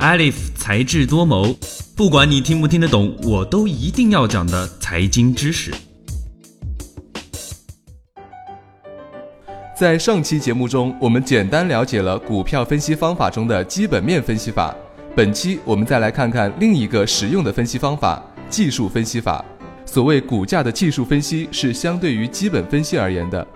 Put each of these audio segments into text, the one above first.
Alif 才智多谋，不管你听不听得懂，我都一定要讲的财经知识。在上期节目中，我们简单了解了股票分析方法中的基本面分析法。本期我们再来看看另一个实用的分析方法——技术分析法。所谓股价的技术分析，是相对于基本分析而言的。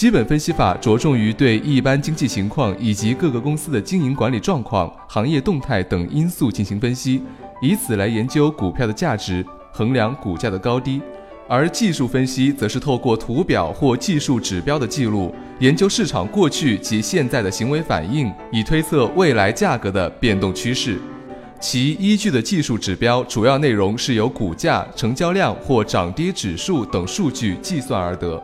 基本分析法着重于对一般经济情况以及各个公司的经营管理状况、行业动态等因素进行分析，以此来研究股票的价值，衡量股价的高低。而技术分析则是透过图表或技术指标的记录，研究市场过去及现在的行为反应，以推测未来价格的变动趋势。其依据的技术指标主要内容是由股价、成交量或涨跌指数等数据计算而得。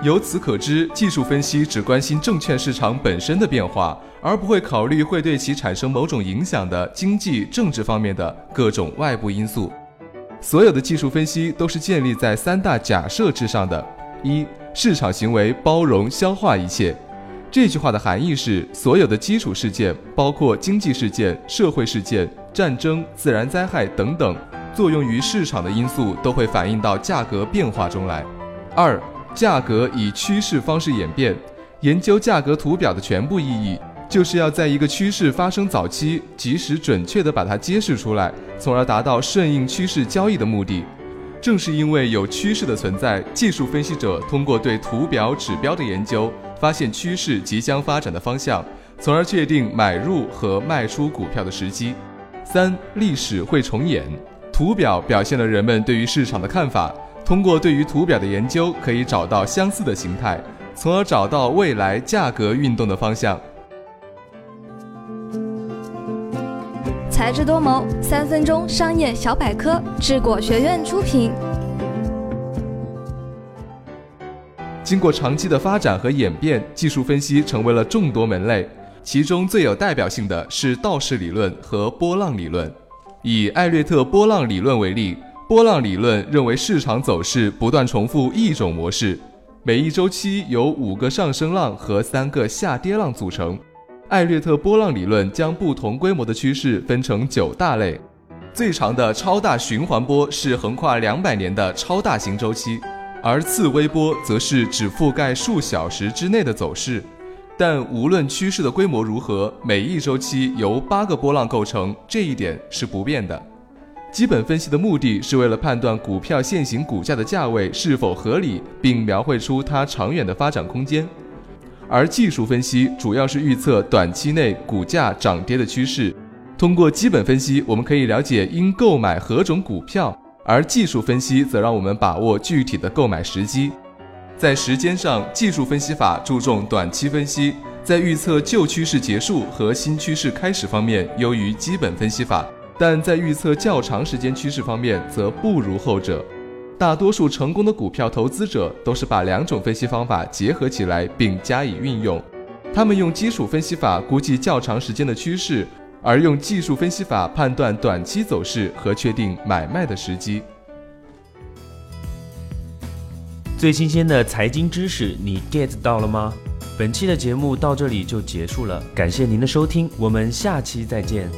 由此可知，技术分析只关心证券市场本身的变化，而不会考虑会对其产生某种影响的经济、政治方面的各种外部因素。所有的技术分析都是建立在三大假设之上的：一、市场行为包容消化一切。这句话的含义是，所有的基础事件，包括经济事件、社会事件、战争、自然灾害等等，作用于市场的因素都会反映到价格变化中来。二、价格以趋势方式演变，研究价格图表的全部意义，就是要在一个趋势发生早期，及时准确地把它揭示出来，从而达到顺应趋势交易的目的。正是因为有趋势的存在，技术分析者通过对图表指标的研究，发现趋势即将发展的方向，从而确定买入和卖出股票的时机。三、历史会重演，图表表现了人们对于市场的看法。通过对于图表的研究，可以找到相似的形态，从而找到未来价格运动的方向。才智多谋，三分钟商业小百科，智果学院出品。经过长期的发展和演变，技术分析成为了众多门类，其中最有代表性的是道氏理论和波浪理论。以艾略特波浪理论为例。波浪理论认为，市场走势不断重复一种模式，每一周期由五个上升浪和三个下跌浪组成。艾略特波浪理论将不同规模的趋势分成九大类，最长的超大循环波是横跨两百年的超大型周期，而次微波则是只覆盖数小时之内的走势。但无论趋势的规模如何，每一周期由八个波浪构成，这一点是不变的。基本分析的目的是为了判断股票现行股价的价位是否合理，并描绘出它长远的发展空间；而技术分析主要是预测短期内股价涨跌的趋势。通过基本分析，我们可以了解应购买何种股票；而技术分析则让我们把握具体的购买时机。在时间上，技术分析法注重短期分析，在预测旧趋势结束和新趋势开始方面优于基本分析法。但在预测较长时间趋势方面，则不如后者。大多数成功的股票投资者都是把两种分析方法结合起来并加以运用。他们用基础分析法估计较长时间的趋势，而用技术分析法判断短期走势和确定买卖的时机。最新鲜的财经知识，你 get 到了吗？本期的节目到这里就结束了，感谢您的收听，我们下期再见。